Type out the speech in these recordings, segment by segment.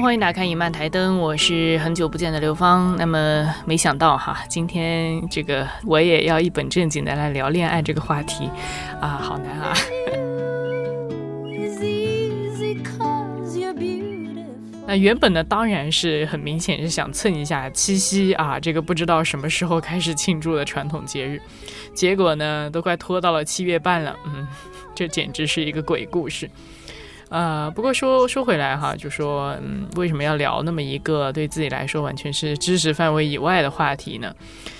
欢迎打开影漫台灯，我是很久不见的刘芳。那么没想到哈，今天这个我也要一本正经的来聊恋爱这个话题啊，好难啊。那原本呢，当然是很明显是想蹭一下七夕啊，这个不知道什么时候开始庆祝的传统节日，结果呢，都快拖到了七月半了，嗯，这简直是一个鬼故事。呃，不过说说回来哈，就说嗯，为什么要聊那么一个对自己来说完全是知识范围以外的话题呢？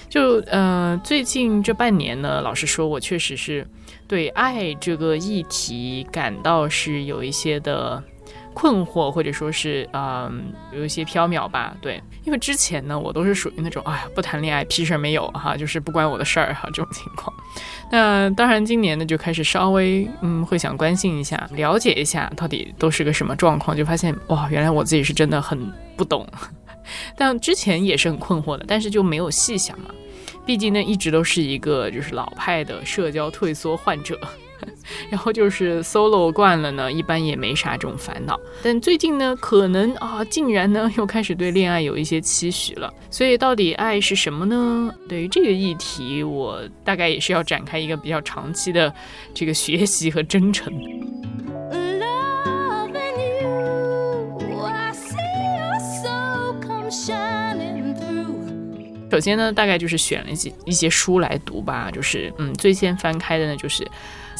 就呃，最近这半年呢，老实说，我确实是对爱这个议题感到是有一些的。困惑或者说是嗯有一些缥缈吧，对，因为之前呢我都是属于那种哎呀不谈恋爱屁事儿没有哈，就是不关我的事儿哈这种情况。那当然今年呢就开始稍微嗯会想关心一下，了解一下到底都是个什么状况，就发现哇原来我自己是真的很不懂，但之前也是很困惑的，但是就没有细想嘛，毕竟呢一直都是一个就是老派的社交退缩患者。然后就是 solo 惯了呢，一般也没啥这种烦恼。但最近呢，可能啊，竟然呢 又开始对恋爱有一些期许了。所以到底爱是什么呢？对于这个议题，我大概也是要展开一个比较长期的这个学习和真诚。首先呢，大概就是选了一些一些书来读吧，就是嗯，最先翻开的呢就是。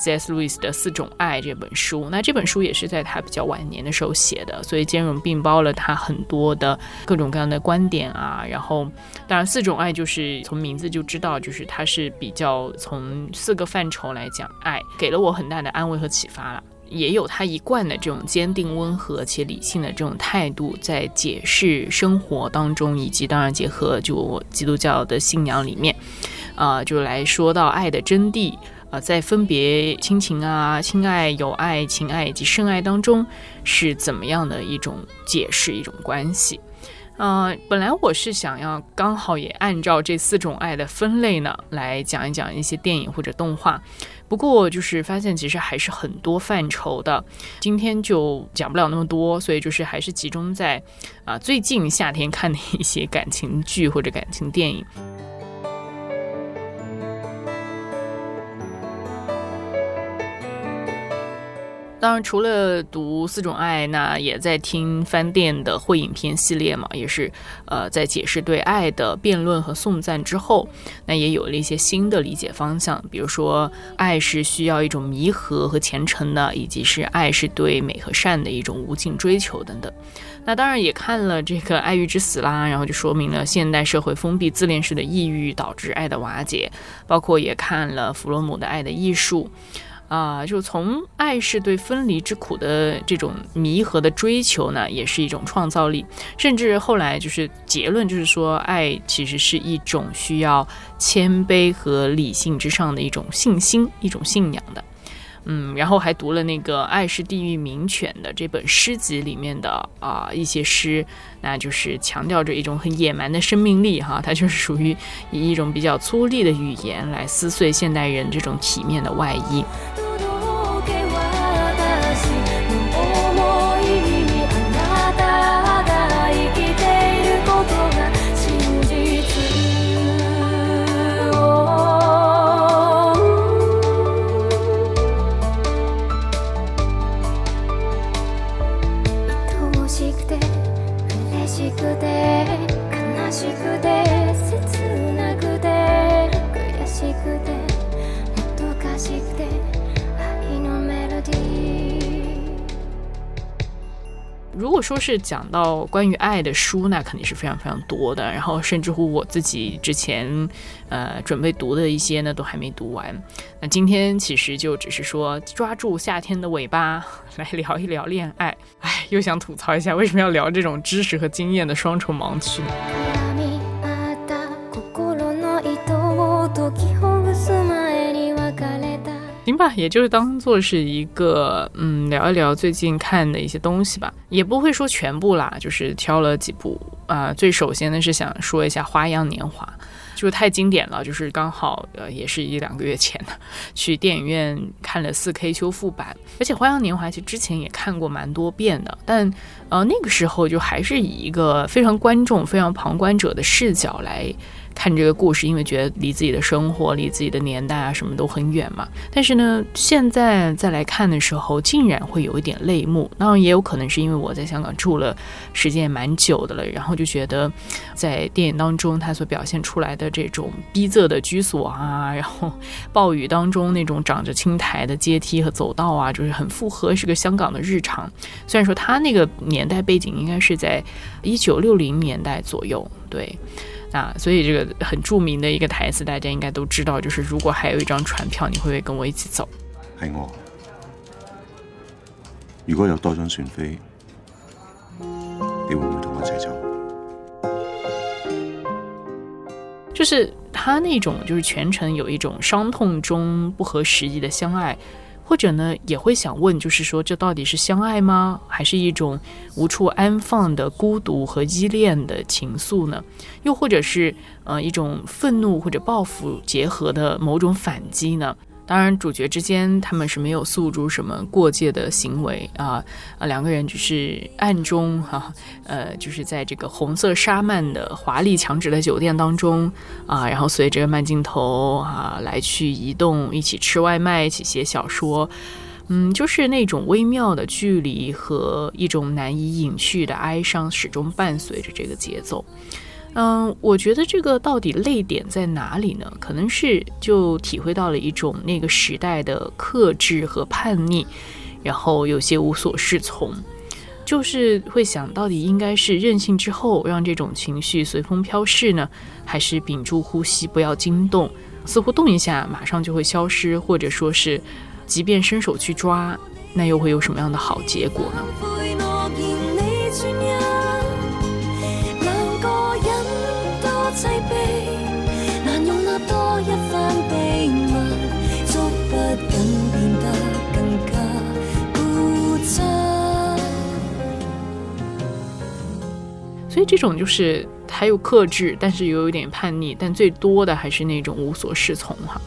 C.S. 路易斯的《四种爱》这本书，那这本书也是在他比较晚年的时候写的，所以兼容并包了他很多的各种各样的观点啊。然后，当然，《四种爱》就是从名字就知道，就是它是比较从四个范畴来讲爱，给了我很大的安慰和启发了。也有他一贯的这种坚定、温和且理性的这种态度，在解释生活当中，以及当然结合就基督教的信仰里面，啊，就来说到爱的真谛。啊，在分别亲情啊、亲爱、友爱、情爱以及深爱当中，是怎么样的一种解释、一种关系？啊，本来我是想要刚好也按照这四种爱的分类呢，来讲一讲一些电影或者动画。不过就是发现其实还是很多范畴的，今天就讲不了那么多，所以就是还是集中在啊最近夏天看的一些感情剧或者感情电影。当然，除了读四种爱，那也在听翻店的会影片系列嘛，也是呃在解释对爱的辩论和颂赞之后，那也有了一些新的理解方向。比如说，爱是需要一种弥合和虔诚的，以及是爱是对美和善的一种无尽追求等等。那当然也看了这个《爱欲之死》啦，然后就说明了现代社会封闭自恋式的抑郁导致爱的瓦解，包括也看了弗洛姆的《爱的艺术》。啊，就从爱是对分离之苦的这种弥合的追求呢，也是一种创造力。甚至后来就是结论，就是说爱其实是一种需要谦卑和理性之上的一种信心、一种信仰的。嗯，然后还读了那个《爱是地狱名犬》的这本诗集里面的啊一些诗，那就是强调着一种很野蛮的生命力哈，它就是属于以一种比较粗粝的语言来撕碎现代人这种体面的外衣。果说是讲到关于爱的书，那肯定是非常非常多的。然后甚至乎我自己之前，呃，准备读的一些呢，都还没读完。那今天其实就只是说抓住夏天的尾巴 来聊一聊恋爱。哎，又想吐槽一下，为什么要聊这种知识和经验的双重盲区？行吧，也就是当做是一个嗯聊一聊最近看的一些东西吧，也不会说全部啦，就是挑了几部啊。最首先呢是想说一下《花样年华》，就太经典了，就是刚好呃也是一两个月前的，去电影院看了四 K 修复版，而且《花样年华》其实之前也看过蛮多遍的，但呃那个时候就还是以一个非常观众、非常旁观者的视角来。看这个故事，因为觉得离自己的生活、离自己的年代啊什么都很远嘛。但是呢，现在再来看的时候，竟然会有一点泪目。当然，也有可能是因为我在香港住了时间也蛮久的了，然后就觉得在电影当中他所表现出来的这种逼仄的居所啊，然后暴雨当中那种长着青苔的阶梯和走道啊，就是很符合是个香港的日常。虽然说他那个年代背景应该是在一九六零年代左右，对。啊，所以这个很著名的一个台词，大家应该都知道，就是如果还有一张船票，你会不会跟我一起走？系我。如果有多张船飞，你会唔会同我一齐走？就是他那种，就是全程有一种伤痛中不合时宜的相爱。或者呢，也会想问，就是说，这到底是相爱吗？还是一种无处安放的孤独和依恋的情愫呢？又或者是呃一种愤怒或者报复结合的某种反击呢？当然，主角之间他们是没有诉诸什么过界的行为啊啊，两个人只是暗中哈呃，就是在这个红色沙幔的华丽墙纸的酒店当中啊，然后随着慢镜头啊来去移动，一起吃外卖，一起写小说，嗯，就是那种微妙的距离和一种难以隐去的哀伤，始终伴随着这个节奏。嗯，我觉得这个到底泪点在哪里呢？可能是就体会到了一种那个时代的克制和叛逆，然后有些无所适从，就是会想到底应该是任性之后让这种情绪随风飘逝呢，还是屏住呼吸不要惊动？似乎动一下马上就会消失，或者说是即便伸手去抓，那又会有什么样的好结果呢？所以这种就是还有克制，但是又有点叛逆，但最多的还是那种无所适从哈。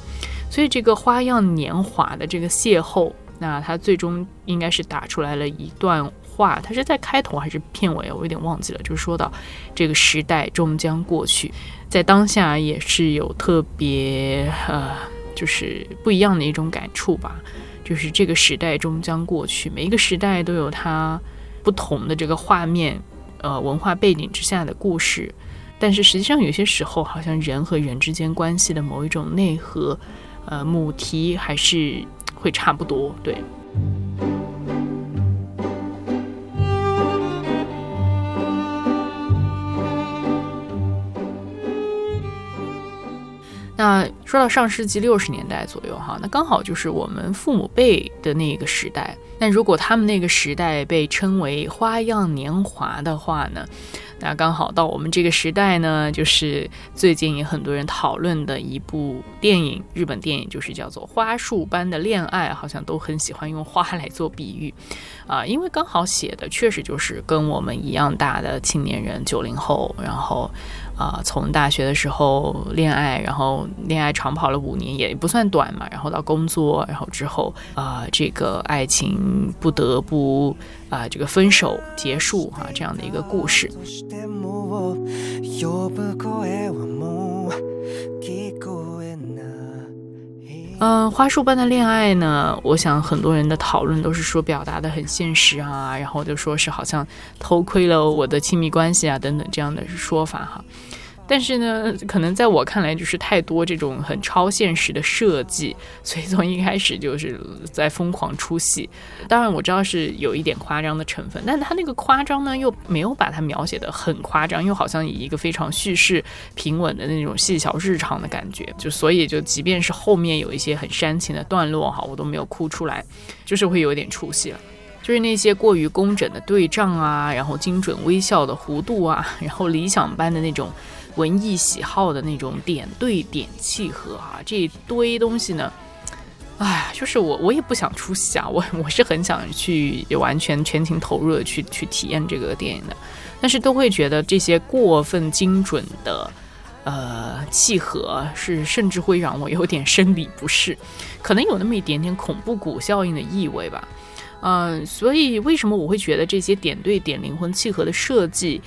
所以这个花样年华的这个邂逅，那他最终应该是打出来了一段话，他是在开头还是片尾我有点忘记了。就是说到这个时代终将过去，在当下也是有特别呃，就是不一样的一种感触吧。就是这个时代终将过去，每一个时代都有它不同的这个画面。呃，文化背景之下的故事，但是实际上有些时候，好像人和人之间关系的某一种内核，呃，母题还是会差不多，对。那说到上世纪六十年代左右，哈，那刚好就是我们父母辈的那个时代。那如果他们那个时代被称为花样年华的话呢？那刚好到我们这个时代呢，就是最近也很多人讨论的一部电影，日本电影就是叫做《花束般的恋爱》，好像都很喜欢用花来做比喻，啊，因为刚好写的确实就是跟我们一样大的青年人，九零后，然后。啊，从大学的时候恋爱，然后恋爱长跑了五年，也不算短嘛。然后到工作，然后之后啊，这个爱情不得不啊，这个分手结束哈，这样的一个故事。嗯，花束般的恋爱呢？我想很多人的讨论都是说表达的很现实啊，然后就说是好像偷窥了我的亲密关系啊等等这样的说法哈。但是呢，可能在我看来就是太多这种很超现实的设计，所以从一开始就是在疯狂出戏。当然我知道是有一点夸张的成分，但他那个夸张呢，又没有把它描写的很夸张，又好像以一个非常叙事平稳的那种细小日常的感觉。就所以就即便是后面有一些很煽情的段落哈，我都没有哭出来，就是会有点出戏了。就是那些过于工整的对仗啊，然后精准微笑的弧度啊，然后理想般的那种。文艺喜好的那种点对点契合啊，这一堆东西呢，哎，就是我我也不想出戏啊，我我是很想去完全全情投入的去去体验这个电影的，但是都会觉得这些过分精准的呃契合，是甚至会让我有点生理不适，可能有那么一点点恐怖谷效应的意味吧。嗯，所以为什么我会觉得这些点对点灵魂契合的设计，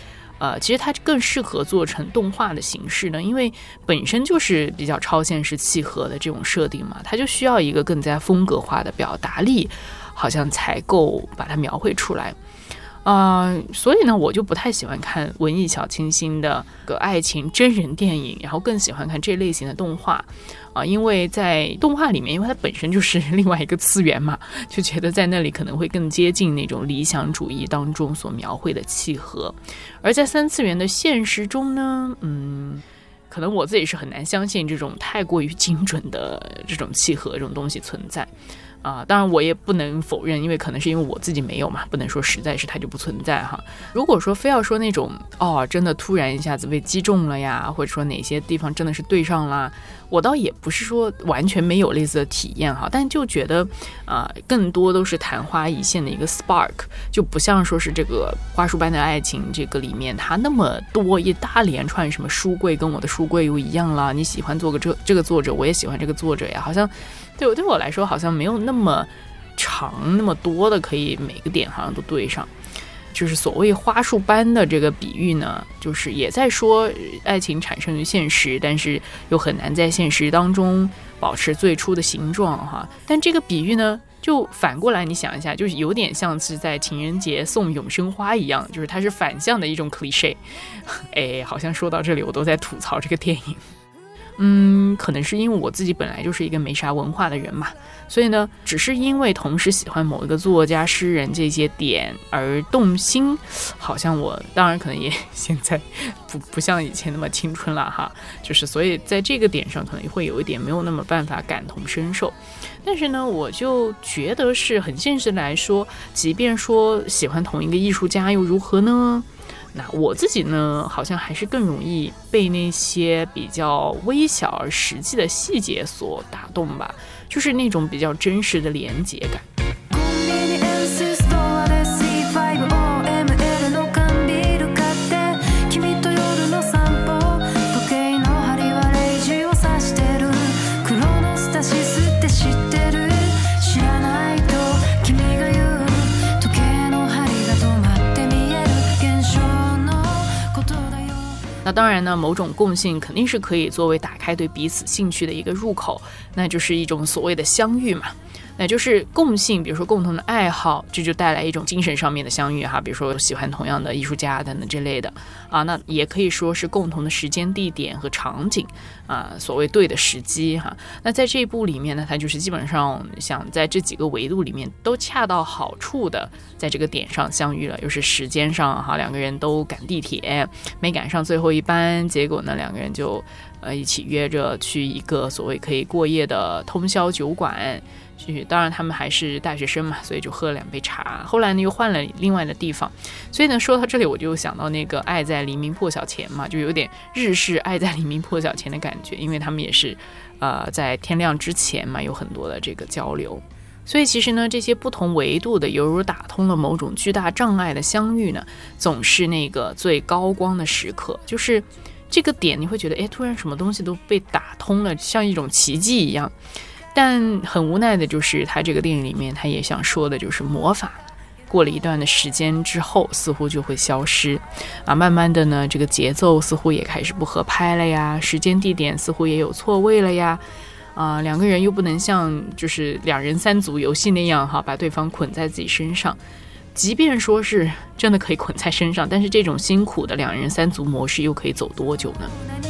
呃，其实它更适合做成动画的形式呢？因为本身就是比较超现实契合的这种设定嘛，它就需要一个更加风格化的表达力，好像才够把它描绘出来。啊，所以呢，我就不太喜欢看文艺小清新的个爱情真人电影，然后更喜欢看这类型的动画，啊，因为在动画里面，因为它本身就是 另外一个次元嘛，就觉得在那里可能会更接近那种理想主义当中所描绘的契合，而在三次元的现实中呢，嗯，可能我自己是很难相信这种太过于精准的这种契合这种东西存在。啊，当然我也不能否认，因为可能是因为我自己没有嘛，不能说实在是它就不存在哈。如果说非要说那种哦，真的突然一下子被击中了呀，或者说哪些地方真的是对上了，我倒也不是说完全没有类似的体验哈，但就觉得啊，更多都是昙花一现的一个 spark，就不像说是这个花束般的爱情这个里面它那么多一大连串什么书柜跟我的书柜又一样啦，你喜欢做个这这个作者，我也喜欢这个作者呀，好像。对我对我来说好像没有那么长那么多的可以每个点好像都对上，就是所谓花束般的这个比喻呢，就是也在说爱情产生于现实，但是又很难在现实当中保持最初的形状哈。但这个比喻呢，就反过来你想一下，就是有点像是在情人节送永生花一样，就是它是反向的一种 cliche。哎，好像说到这里我都在吐槽这个电影。嗯，可能是因为我自己本来就是一个没啥文化的人嘛，所以呢，只是因为同时喜欢某一个作家、诗人这些点而动心，好像我当然可能也现在不 不像以前那么青春了哈，就是所以在这个点上可能会有一点没有那么办法感同身受，但是呢，我就觉得是很现实来说，即便说喜欢同一个艺术家又如何呢？那我自己呢，好像还是更容易被那些比较微小而实际的细节所打动吧，就是那种比较真实的连接感。当然呢，某种共性肯定是可以作为打开对彼此兴趣的一个入口，那就是一种所谓的相遇嘛。那就是共性，比如说共同的爱好，这就带来一种精神上面的相遇哈。比如说喜欢同样的艺术家等等这类的啊，那也可以说是共同的时间、地点和场景啊，所谓对的时机哈。那在这一部里面呢，它就是基本上想在这几个维度里面都恰到好处的在这个点上相遇了，又是时间上哈，两个人都赶地铁没赶上最后一班，结果呢两个人就呃一起约着去一个所谓可以过夜的通宵酒馆。去，当然他们还是大学生嘛，所以就喝了两杯茶。后来呢，又换了另外的地方。所以呢，说到这里，我就想到那个《爱在黎明破晓前》嘛，就有点日式《爱在黎明破晓前》的感觉，因为他们也是，呃，在天亮之前嘛，有很多的这个交流。所以其实呢，这些不同维度的，犹如打通了某种巨大障碍的相遇呢，总是那个最高光的时刻，就是这个点，你会觉得，哎，突然什么东西都被打通了，像一种奇迹一样。但很无奈的就是，他这个电影里面，他也想说的就是魔法，过了一段的时间之后，似乎就会消失，啊，慢慢的呢，这个节奏似乎也开始不合拍了呀，时间地点似乎也有错位了呀，啊，两个人又不能像就是两人三足游戏那样哈，把对方捆在自己身上，即便说是真的可以捆在身上，但是这种辛苦的两人三足模式又可以走多久呢？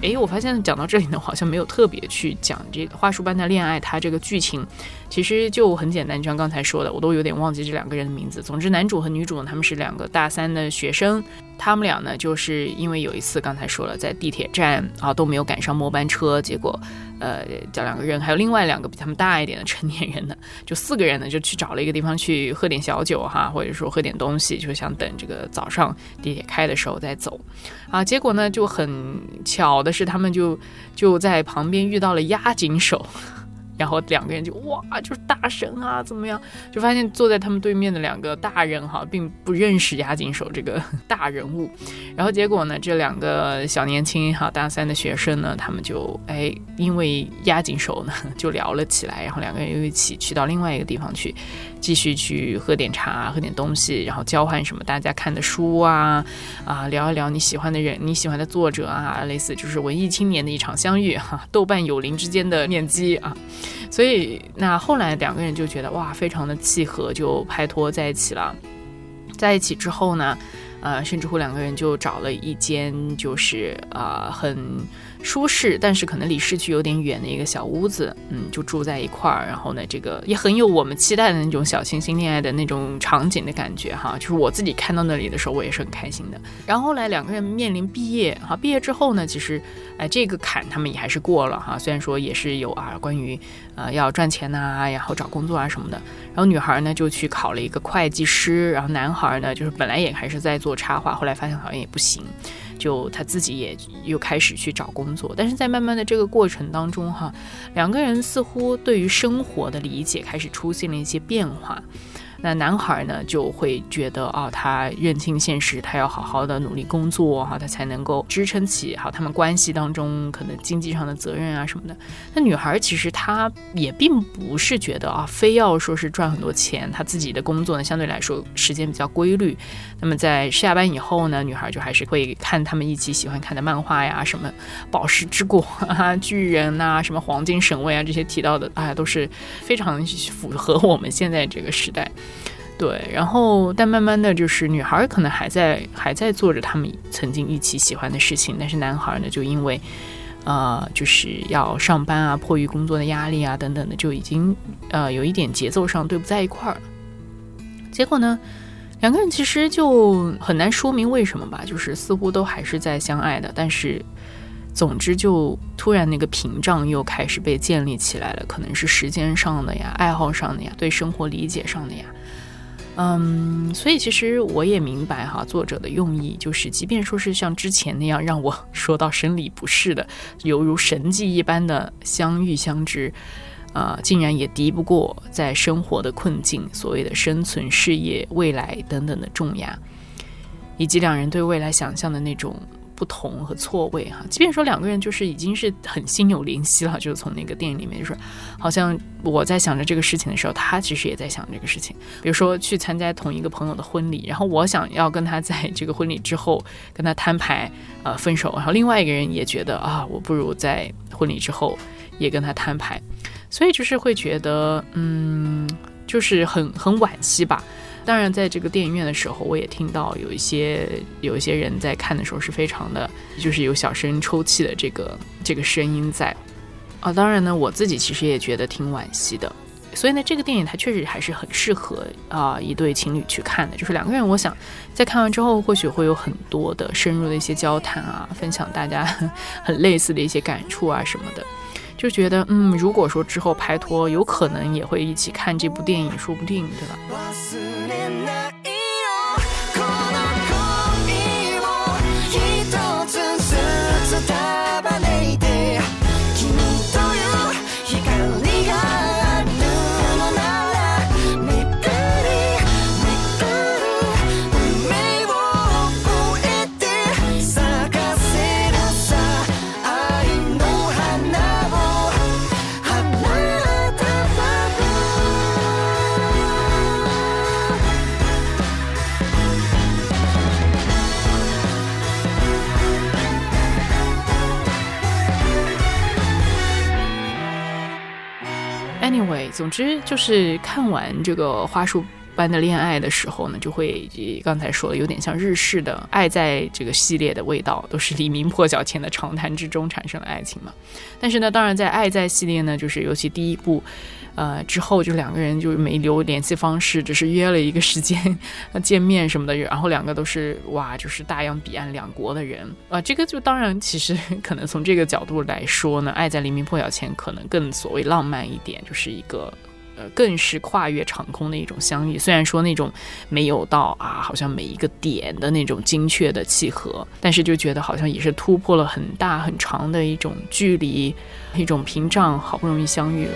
哎，我发现讲到这里呢，好像没有特别去讲这个话术般的恋爱，它这个剧情其实就很简单，就像刚才说的，我都有点忘记这两个人的名字。总之，男主和女主呢，他们是两个大三的学生。他们俩呢，就是因为有一次刚才说了，在地铁站啊都没有赶上末班车，结果，呃，这两个人还有另外两个比他们大一点的成年人呢，就四个人呢，就去找了一个地方去喝点小酒哈，或者说喝点东西，就想等这个早上地铁开的时候再走，啊，结果呢就很巧的是，他们就就在旁边遇到了押井守。然后两个人就哇，就是大神啊，怎么样？就发现坐在他们对面的两个大人哈，并不认识押井守这个大人物。然后结果呢，这两个小年轻哈，大三的学生呢，他们就哎，因为押井守呢，就聊了起来。然后两个人又一起去到另外一个地方去，继续去喝点茶，喝点东西，然后交换什么大家看的书啊啊，聊一聊你喜欢的人，你喜欢的作者啊，类似就是文艺青年的一场相遇哈，豆瓣友邻之间的面基啊。所以，那后来两个人就觉得哇，非常的契合，就拍拖在一起了。在一起之后呢，呃，甚至乎两个人就找了一间，就是啊，很。舒适，但是可能离市区有点远的一个小屋子，嗯，就住在一块儿。然后呢，这个也很有我们期待的那种小清新恋爱的那种场景的感觉哈。就是我自己看到那里的时候，我也是很开心的。然后后来两个人面临毕业哈，毕业之后呢，其实哎这个坎他们也还是过了哈。虽然说也是有啊关于呃要赚钱呐，然后找工作啊什么的。然后女孩呢就去考了一个会计师，然后男孩呢就是本来也还是在做插画，后来发现好像也不行。就他自己也又开始去找工作，但是在慢慢的这个过程当中，哈，两个人似乎对于生活的理解开始出现了一些变化。那男孩呢就会觉得啊，他认清现实，他要好好的努力工作哈，他才能够支撑起好他们关系当中可能经济上的责任啊什么的。那女孩其实她也并不是觉得啊，非要说是赚很多钱，她自己的工作呢相对来说时间比较规律。那么在下班以后呢，女孩就还是会看他们一起喜欢看的漫画呀，什么宝石之国啊、巨人呐、什么黄金神位啊这些提到的，哎，都是非常符合我们现在这个时代。对，然后但慢慢的就是女孩可能还在还在做着他们曾经一起喜欢的事情，但是男孩呢就因为，呃，就是要上班啊，迫于工作的压力啊等等的，就已经呃有一点节奏上对不在一块儿了。结果呢，两个人其实就很难说明为什么吧，就是似乎都还是在相爱的，但是总之就突然那个屏障又开始被建立起来了，可能是时间上的呀，爱好上的呀，对生活理解上的呀。嗯，所以其实我也明白哈，作者的用意就是，即便说是像之前那样让我 说到生理不适的，犹如神迹一般的相遇相知，啊，竟然也敌不过在生活的困境、所谓的生存、事业、未来等等的重压，以及两人对未来想象的那种。不同和错位哈，即便说两个人就是已经是很心有灵犀了，就是从那个电影里面，就是好像我在想着这个事情的时候，他其实也在想这个事情。比如说去参加同一个朋友的婚礼，然后我想要跟他在这个婚礼之后跟他摊牌，呃，分手，然后另外一个人也觉得啊，我不如在婚礼之后也跟他摊牌，所以就是会觉得，嗯，就是很很惋惜吧。当然，在这个电影院的时候，我也听到有一些有一些人在看的时候是非常的，就是有小声抽泣的这个这个声音在。啊，当然呢，我自己其实也觉得挺惋惜的。所以呢，这个电影它确实还是很适合啊一对情侣去看的。就是两个人，我想在看完之后，或许会有很多的深入的一些交谈啊，分享大家 很类似的一些感触啊什么的。就觉得，嗯，如果说之后拍拖，有可能也会一起看这部电影，说不定，对吧？？Anyway，总之就是看完这个花束般的恋爱的时候呢，就会刚才说的有点像日式的爱在这个系列的味道，都是黎明破晓前的长谈之中产生的爱情嘛。但是呢，当然在爱在系列呢，就是尤其第一部。呃，之后就两个人就没留联系方式，只是约了一个时间 见面什么的。然后两个都是哇，就是大洋彼岸两国的人啊。这个就当然，其实 可能从这个角度来说呢，《爱在黎明破晓前》可能更所谓浪漫一点，就是一个呃更是跨越长空的一种相遇。虽然说那种没有到啊，好像每一个点的那种精确的契合，但是就觉得好像也是突破了很大很长的一种距离，一种屏障，好不容易相遇了。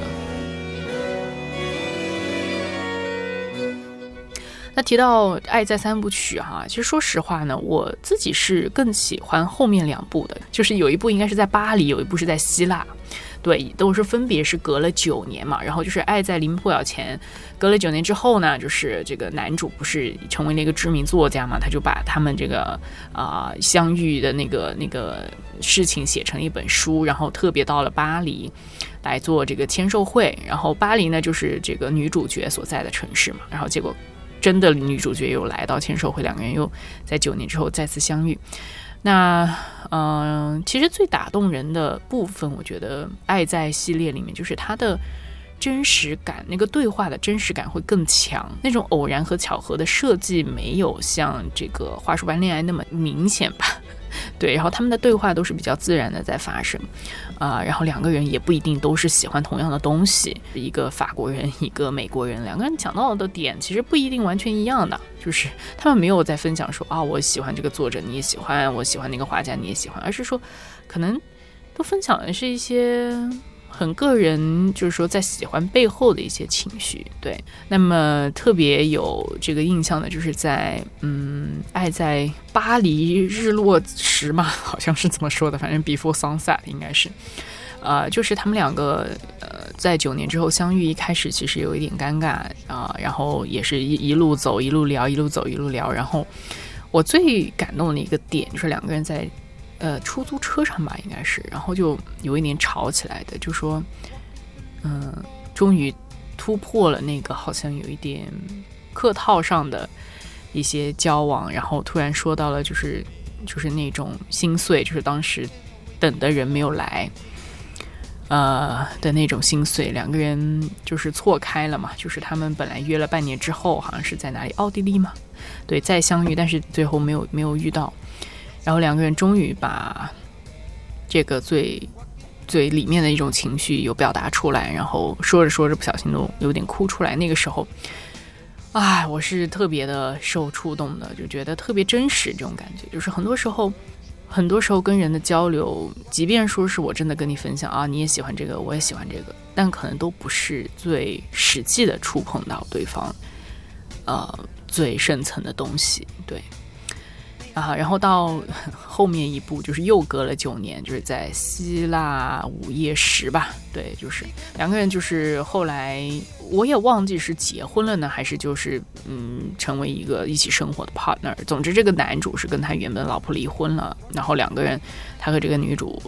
那提到《爱在三部曲》哈，其实说实话呢，我自己是更喜欢后面两部的，就是有一部应该是在巴黎，有一部是在希腊，对，都是分别是隔了九年嘛。然后就是《爱在临破晓前》，隔了九年之后呢，就是这个男主不是成为了一个知名作家嘛，他就把他们这个啊相遇的那个那个事情写成一本书，然后特别到了巴黎来做这个签售会。然后巴黎呢，就是这个女主角所在的城市嘛。然后结果。真的女主角又来到签售会，两个人又在九年之后再次相遇。那嗯，其实最打动人的部分，我觉得《爱在》系列里面就是它的真实感，那个对话的真实感会更强。那种偶然和巧合的设计没有像这个《花束般恋爱》那么明显吧。对，然后他们的对话都是比较自然的在发生，啊，然后两个人也不一定都是喜欢同样的东西，一个法国人，一个美国人，两个人讲到的点其实不一定完全一样的，就是他们没有在分享说啊，我喜欢这个作者，你也喜欢，我喜欢那个画家，你也喜欢，而是说，可能都分享的是一些。很个人，就是说在喜欢背后的一些情绪，对。那么特别有这个印象的，就是在嗯，爱在巴黎日落时嘛，好像是怎么说的，反正 before sunset 应该是，呃，就是他们两个呃在九年之后相遇，一开始其实有一点尴尬啊，然后也是一一路走一路聊，一路走一路聊，然后我最感动的一个点就是两个人在。呃，出租车上吧，应该是，然后就有一点吵起来的，就说，嗯，终于突破了那个好像有一点客套上的一些交往，然后突然说到了，就是就是那种心碎，就是当时等的人没有来，呃的那种心碎，两个人就是错开了嘛，就是他们本来约了半年之后，好像是在哪里，奥地利嘛，对，再相遇，但是最后没有没有遇到。然后两个人终于把这个最最里面的一种情绪有表达出来，然后说着说着不小心都有点哭出来。那个时候，哎，我是特别的受触动的，就觉得特别真实。这种感觉就是很多时候，很多时候跟人的交流，即便说是我真的跟你分享啊，你也喜欢这个，我也喜欢这个，但可能都不是最实际的触碰到对方，呃，最深层的东西，对。啊，然后到后面一部就是又隔了九年，就是在希腊午夜时吧，对，就是两个人就是后来我也忘记是结婚了呢，还是就是嗯成为一个一起生活的 partner。总之，这个男主是跟他原本老婆离婚了，然后两个人他和这个女主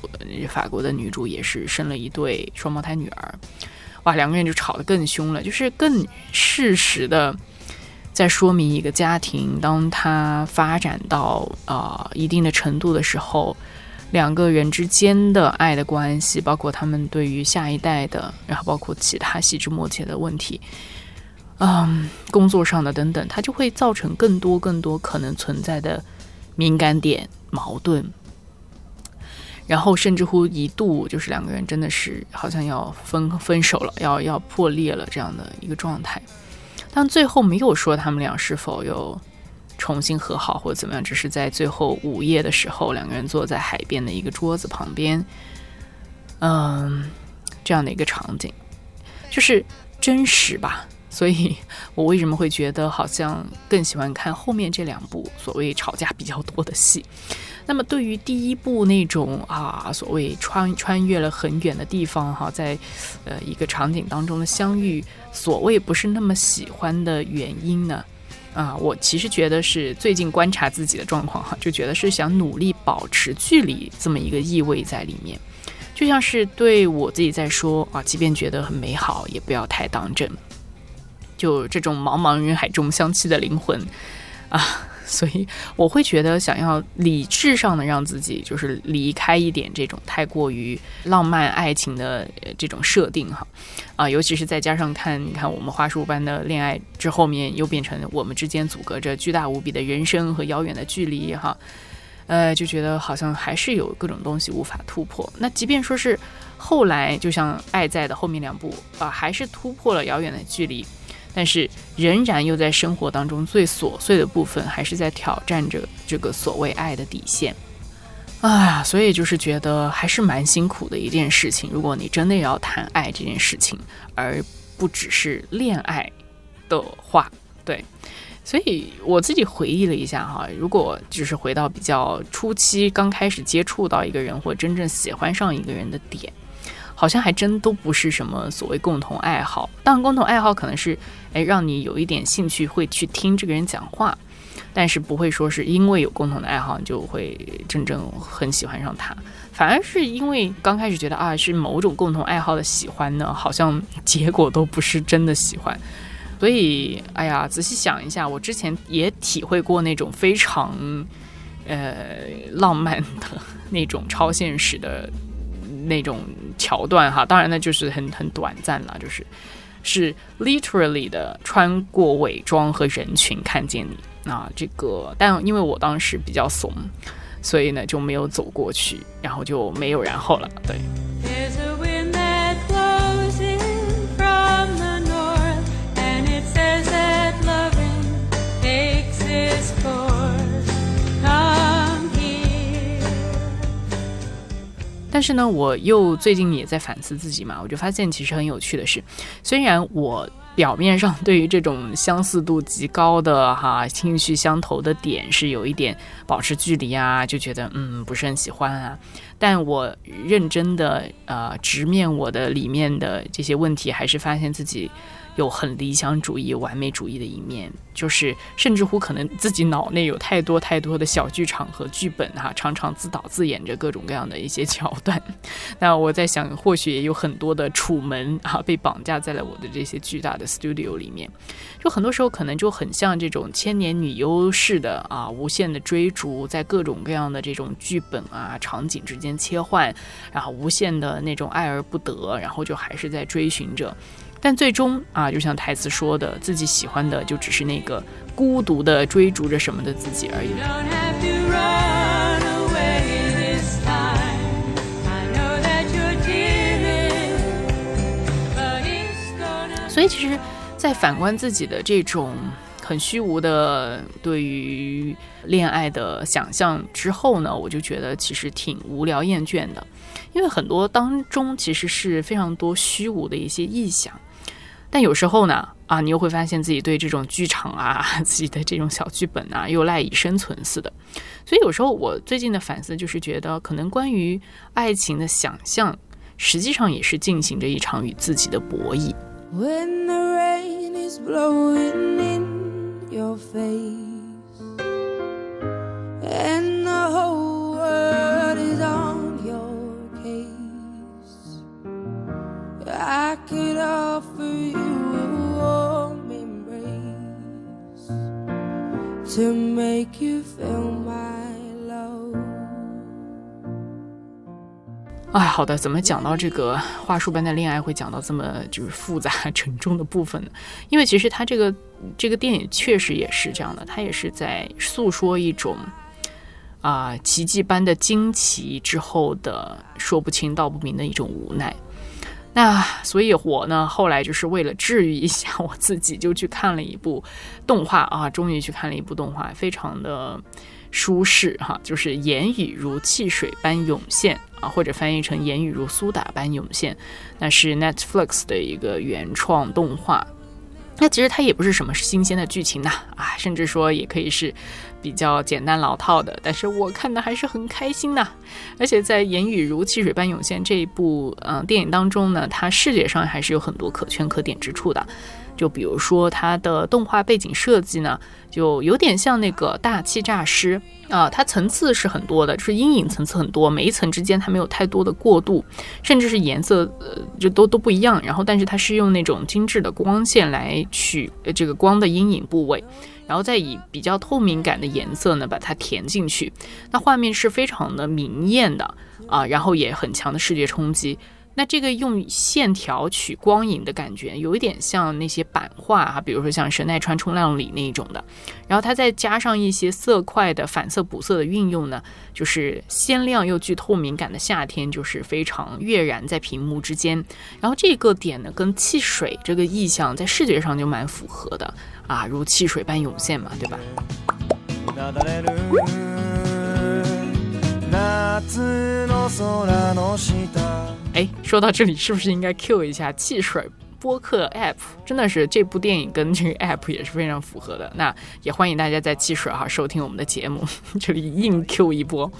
法国的女主也是生了一对双胞胎女儿，哇，两个人就吵得更凶了，就是更事实的。在说明一个家庭，当他发展到啊一定的程度的时候，两个人之间的爱的关系，包括他们对于下一代的，然后包括其他细枝末节的问题，嗯，工作上的等等，它就会造成更多更多可能存在的敏感点、矛盾，然后甚至乎一度就是两个人真的是好像要分分手了，要要破裂了这样的一个状态。但最后没有说他们俩是否又重新和好或者怎么样，只是在最后午夜的时候，两个人坐在海边的一个桌子旁边，嗯，这样的一个场景，就是真实吧。所以我为什么会觉得好像更喜欢看后面这两部所谓吵架比较多的戏？那么对于第一部那种啊，所谓穿穿越了很远的地方哈，在呃一个场景当中的相遇，所谓不是那么喜欢的原因呢？啊，我其实觉得是最近观察自己的状况哈，就觉得是想努力保持距离这么一个意味在里面，就像是对我自己在说啊，即便觉得很美好，也不要太当真，就这种茫茫人海中相栖的灵魂啊。所以我会觉得，想要理智上的让自己就是离开一点这种太过于浪漫爱情的这种设定哈，啊，尤其是再加上看，你看我们花束般的恋爱之后面又变成我们之间阻隔着巨大无比的人生和遥远的距离哈，呃，就觉得好像还是有各种东西无法突破。那即便说是后来就像《爱在》的后面两部啊，还是突破了遥远的距离，但是仍然又在生活当中最琐碎的部分，还是在挑战着这个所谓爱的底线。哎呀，所以就是觉得还是蛮辛苦的一件事情。如果你真的要谈爱这件事情，而不只是恋爱的话，对。所以我自己回忆了一下哈，如果就是回到比较初期刚开始接触到一个人或真正喜欢上一个人的点，好像还真都不是什么所谓共同爱好。当然，共同爱好可能是哎让你有一点兴趣会去听这个人讲话。但是不会说是因为有共同的爱好，你就会真正很喜欢上他，反而是因为刚开始觉得啊是某种共同爱好的喜欢呢，好像结果都不是真的喜欢。所以，哎呀，仔细想一下，我之前也体会过那种非常呃浪漫的 那种超现实的那种桥段哈，当然呢就是很很短暂了，就是是 literally 的穿过伪装和人群看见你。啊这个，但因为我当时比较怂，所以呢就没有走过去，然后就没有然后了。对。但是呢，我又最近也在反思自己嘛，我就发现其实很有趣的是，虽然我。表面上对于这种相似度极高的哈兴趣相投的点是有一点保持距离啊，就觉得嗯不是很喜欢啊，但我认真的呃直面我的里面的这些问题，还是发现自己。有很理想主义、完美主义的一面，就是甚至乎可能自己脑内有太多太多的小剧场和剧本哈，常常自导自演着各种各样的一些桥段。那我在想，或许也有很多的楚门啊，被绑架在了我的这些巨大的 studio 里面。就很多时候可能就很像这种千年女优式的啊，无限的追逐，在各种各样的这种剧本啊、场景之间切换，然后无限的那种爱而不得，然后就还是在追寻着。但最终啊，就像台词说的，自己喜欢的就只是那个孤独的追逐着什么的自己而已。所以，其实，在反观自己的这种很虚无的对于恋爱的想象之后呢，我就觉得其实挺无聊厌倦的，因为很多当中其实是非常多虚无的一些臆想。但有时候呢，啊，你又会发现自己对这种剧场啊，自己的这种小剧本啊，又赖以生存似的。所以有时候我最近的反思就是觉得，可能关于爱情的想象，实际上也是进行着一场与自己的博弈。to you feel my love。哎，好的，怎么讲到这个话术般的恋爱会讲到这么就是复杂沉重的部分呢？因为其实它这个这个电影确实也是这样的，它也是在诉说一种啊奇迹般的惊奇之后的说不清道不明的一种无奈。那所以，我呢后来就是为了治愈一下我自己，就去看了一部动画啊，终于去看了一部动画，非常的舒适哈，就是言语如汽水般涌现啊，或者翻译成言语如苏打般涌现，那是 Netflix 的一个原创动画。那其实它也不是什么新鲜的剧情呐，啊，甚至说也可以是比较简单老套的，但是我看的还是很开心呐。而且在言语如汽水般涌现这一部嗯电影当中呢，它视觉上还是有很多可圈可点之处的。就比如说它的动画背景设计呢，就有点像那个大气诈尸啊，它层次是很多的，就是阴影层次很多，每一层之间它没有太多的过渡，甚至是颜色呃就都都不一样。然后，但是它是用那种精致的光线来取这个光的阴影部位，然后再以比较透明感的颜色呢把它填进去，那画面是非常的明艳的啊，然后也很强的视觉冲击。那这个用线条取光影的感觉，有一点像那些版画啊，比如说像神奈川冲浪里那一种的。然后它再加上一些色块的反色补色的运用呢，就是鲜亮又具透明感的夏天，就是非常跃然在屏幕之间。然后这个点呢，跟汽水这个意象在视觉上就蛮符合的啊，如汽水般涌现嘛，对吧？哎，说到这里，是不是应该 Q 一下汽水？播客 app 真的是这部电影跟这个 app 也是非常符合的。那也欢迎大家在汽水哈收听我们的节目，这里硬 Q 一波。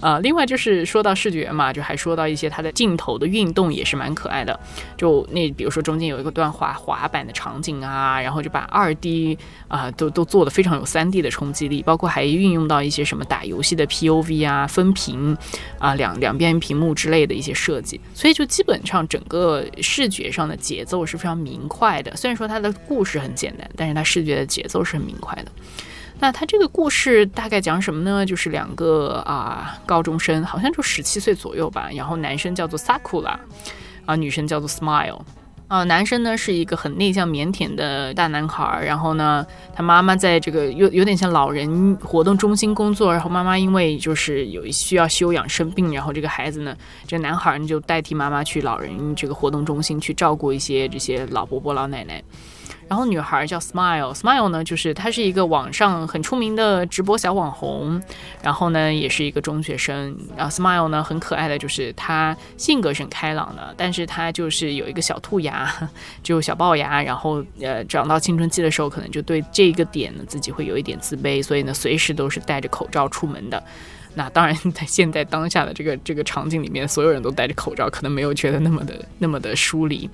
啊，另外就是说到视觉嘛，就还说到一些它的镜头的运动也是蛮可爱的。就那比如说中间有一个段滑滑板的场景啊，然后就把二 D 啊都都做的非常有三 D 的冲击力，包括还运用到一些什么打游戏的 POV 啊、分屏啊、两两边屏幕之类的一些设计。所以就基本上整个视觉上的节奏。是非常明快的，虽然说它的故事很简单，但是它视觉的节奏是很明快的。那它这个故事大概讲什么呢？就是两个啊高中生，好像就十七岁左右吧，然后男生叫做 Sakura，啊女生叫做 Smile。啊，男生呢是一个很内向腼腆的大男孩，然后呢，他妈妈在这个有有点像老人活动中心工作，然后妈妈因为就是有需要休养生病，然后这个孩子呢，这个男孩呢就代替妈妈去老人这个活动中心去照顾一些这些老伯伯老奶奶。然后女孩叫 Smile，Smile 呢，就是她是一个网上很出名的直播小网红，然后呢，也是一个中学生。然后 Smile 呢，很可爱的就是她性格是很开朗的，但是她就是有一个小兔牙，就小龅牙，然后呃，长到青春期的时候，可能就对这个点呢自己会有一点自卑，所以呢，随时都是戴着口罩出门的。那当然，在现在当下的这个这个场景里面，所有人都戴着口罩，可能没有觉得那么的那么的疏离。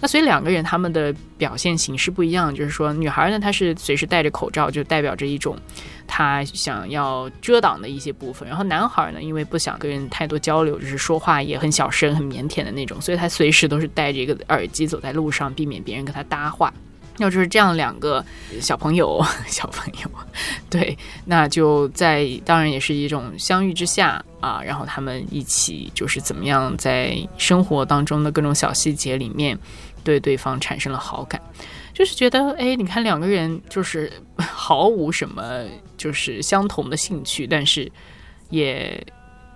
那所以两个人他们的表现形式不一样，就是说，女孩呢，她是随时戴着口罩，就代表着一种她想要遮挡的一些部分；然后男孩呢，因为不想跟人太多交流，就是说话也很小声、很腼腆的那种，所以他随时都是戴着一个耳机走在路上，避免别人跟他搭话。要就是这样两个小朋友，小朋友，对，那就在当然也是一种相遇之下啊，然后他们一起就是怎么样在生活当中的各种小细节里面对对方产生了好感，就是觉得哎，你看两个人就是 毫无什么就是相同的兴趣，但是也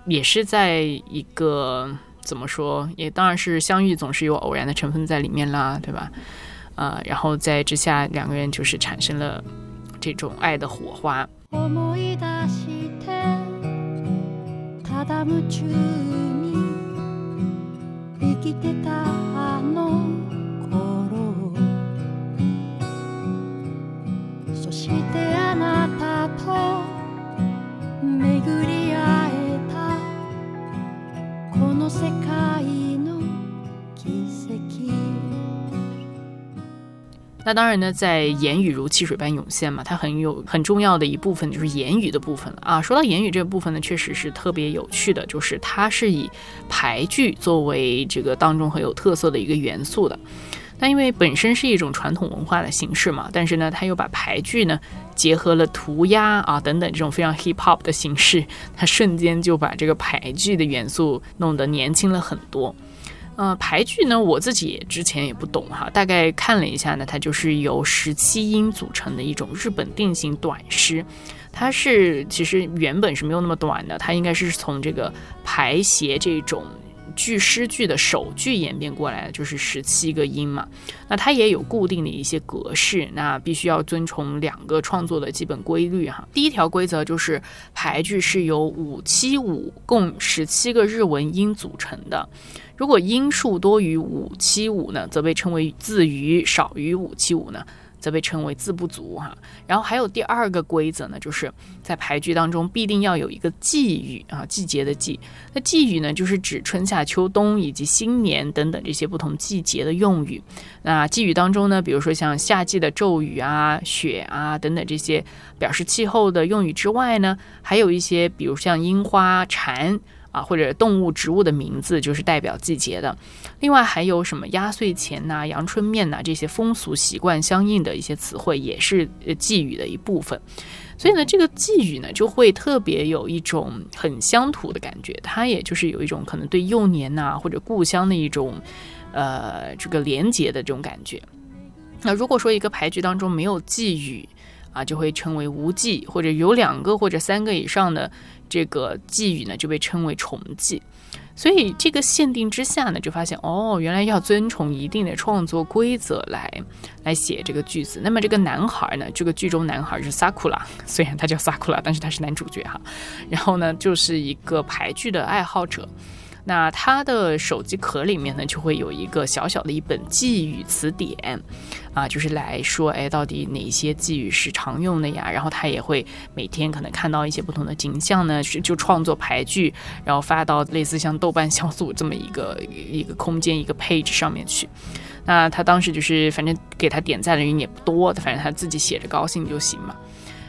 也是在一个怎么说，也当然是相遇总是有偶然的成分在里面啦，对吧？呃，然后在之下，两个人就是产生了这种爱的火花。那当然呢，在言语如汽水般涌现嘛，它很有很重要的一部分就是言语的部分了啊。说到言语这个部分呢，确实是特别有趣的，就是它是以牌剧作为这个当中很有特色的一个元素的。那因为本身是一种传统文化的形式嘛，但是呢，它又把牌剧呢结合了涂鸦啊等等这种非常 hip hop 的形式，它瞬间就把这个牌剧的元素弄得年轻了很多。呃，排剧呢，我自己之前也不懂哈，大概看了一下呢，它就是由十七音组成的一种日本定型短诗，它是其实原本是没有那么短的，它应该是从这个排斜这种。句诗句的首句演变过来的就是十七个音嘛，那它也有固定的一些格式，那必须要遵从两个创作的基本规律哈。第一条规则就是排句是由五七五共十七个日文音组成的，如果音数多于五七五呢，则被称为字余；少于五七五呢。则被称为字不足哈，然后还有第二个规则呢，就是在牌句当中必定要有一个季语啊，季节的季。那季语呢，就是指春夏秋冬以及新年等等这些不同季节的用语。那季语当中呢，比如说像夏季的骤雨啊、雪啊等等这些表示气候的用语之外呢，还有一些比如像樱花、蝉。啊，或者动物、植物的名字，就是代表季节的。另外还有什么压岁钱呐、阳春面呐这些风俗习惯相应的一些词汇，也是寄语的一部分。所以呢，这个寄语呢，就会特别有一种很乡土的感觉。它也就是有一种可能对幼年呐或者故乡的一种呃这个连结的这种感觉。那如果说一个牌局当中没有寄语啊，就会称为无寄，或者有两个或者三个以上的这个寄语呢，就被称为重寄。所以这个限定之下呢，就发现哦，原来要遵从一定的创作规则来来写这个句子。那么这个男孩呢，这个剧中男孩是萨库拉，虽然他叫萨库拉，但是他是男主角哈。然后呢，就是一个排剧的爱好者。那他的手机壳里面呢，就会有一个小小的一本寄语词典，啊，就是来说，哎，到底哪些寄语是常用的呀？然后他也会每天可能看到一些不同的景象呢，是就创作牌句，然后发到类似像豆瓣小组这么一个一个空间一个 page 上面去。那他当时就是反正给他点赞的人也不多，反正他自己写着高兴就行嘛。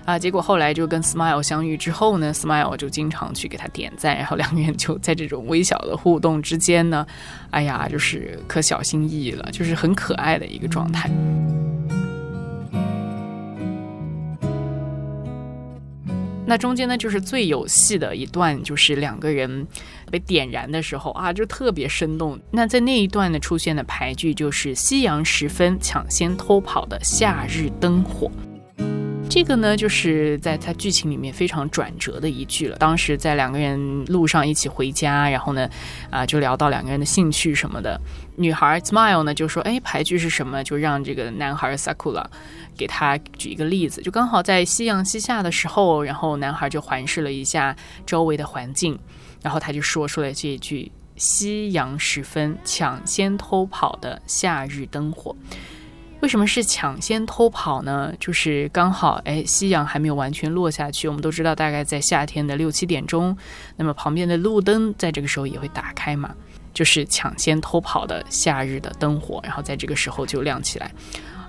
啊，结果后来就跟 Smile 相遇之后呢，Smile 就经常去给他点赞，然后两个人就在这种微小的互动之间呢，哎呀，就是可小心翼翼了，就是很可爱的一个状态。那中间呢，就是最有戏的一段，就是两个人被点燃的时候啊，就特别生动。那在那一段呢，出现的牌句就是“夕阳时分，抢先偷跑的夏日灯火”。这个呢，就是在他剧情里面非常转折的一句了。当时在两个人路上一起回家，然后呢，啊，就聊到两个人的兴趣什么的。女孩 Smile 呢就说：“哎，牌句是什么？”就让这个男孩 Sakura 给他举一个例子。就刚好在夕阳西下的时候，然后男孩就环视了一下周围的环境，然后他就说出了这一句：“夕阳时分，抢先偷跑的夏日灯火。”为什么是抢先偷跑呢？就是刚好，哎，夕阳还没有完全落下去。我们都知道，大概在夏天的六七点钟，那么旁边的路灯在这个时候也会打开嘛，就是抢先偷跑的夏日的灯火，然后在这个时候就亮起来，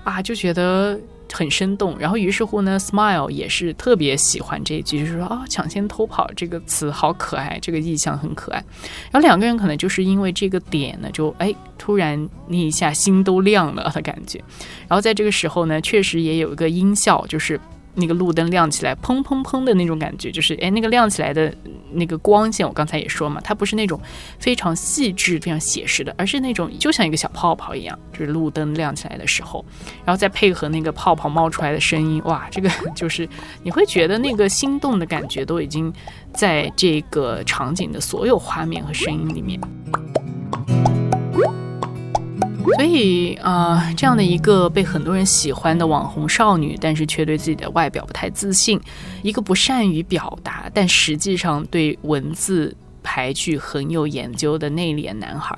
啊，就觉得。很生动，然后于是乎呢，Smile 也是特别喜欢这一句，就是说啊，抢先偷跑这个词好可爱，这个意象很可爱。然后两个人可能就是因为这个点呢，就哎，突然那一下心都亮了的感觉。然后在这个时候呢，确实也有一个音效，就是。那个路灯亮起来，砰砰砰的那种感觉，就是哎，那个亮起来的那个光线，我刚才也说嘛，它不是那种非常细致、非常写实的，而是那种就像一个小泡泡一样，就是路灯亮起来的时候，然后再配合那个泡泡冒出来的声音，哇，这个就是你会觉得那个心动的感觉都已经在这个场景的所有画面和声音里面。所以啊，这样的一个被很多人喜欢的网红少女，但是却对自己的外表不太自信，一个不善于表达，但实际上对文字排句很有研究的内敛男孩，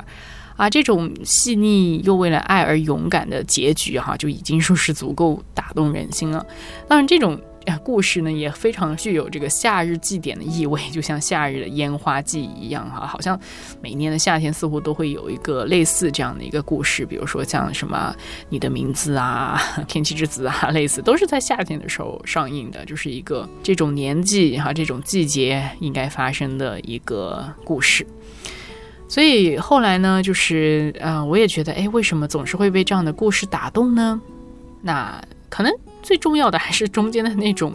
啊，这种细腻又为了爱而勇敢的结局，哈，就已经说是足够打动人心了。当然，这种。故事呢也非常具有这个夏日祭典的意味，就像夏日的烟花季一样哈，好像每年的夏天似乎都会有一个类似这样的一个故事，比如说像什么你的名字啊、天气之子啊，类似都是在夏天的时候上映的，就是一个这种年纪哈、这种季节应该发生的一个故事。所以后来呢，就是啊，我也觉得，哎，为什么总是会被这样的故事打动呢？那可能。最重要的还是中间的那种，